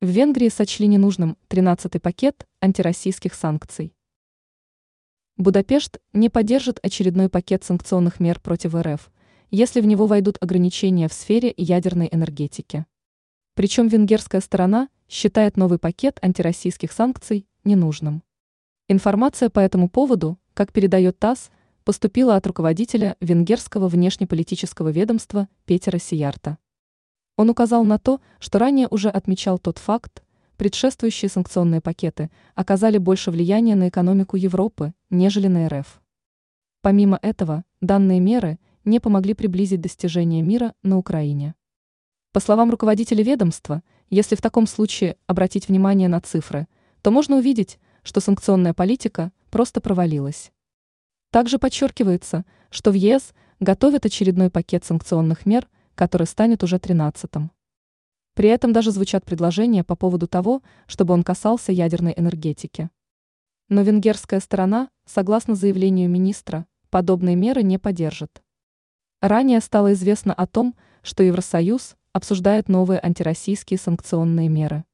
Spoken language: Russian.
В Венгрии сочли ненужным 13-й пакет антироссийских санкций. Будапешт не поддержит очередной пакет санкционных мер против РФ, если в него войдут ограничения в сфере ядерной энергетики. Причем венгерская сторона считает новый пакет антироссийских санкций ненужным. Информация по этому поводу, как передает ТАСС, поступила от руководителя венгерского внешнеполитического ведомства Петера Сиярта. Он указал на то, что ранее уже отмечал тот факт, предшествующие санкционные пакеты оказали больше влияния на экономику Европы, нежели на РФ. Помимо этого, данные меры не помогли приблизить достижение мира на Украине. По словам руководителя ведомства, если в таком случае обратить внимание на цифры, то можно увидеть, что санкционная политика просто провалилась. Также подчеркивается, что в ЕС готовят очередной пакет санкционных мер – который станет уже тринадцатым. При этом даже звучат предложения по поводу того, чтобы он касался ядерной энергетики. Но венгерская сторона, согласно заявлению министра, подобные меры не поддержит. Ранее стало известно о том, что Евросоюз обсуждает новые антироссийские санкционные меры.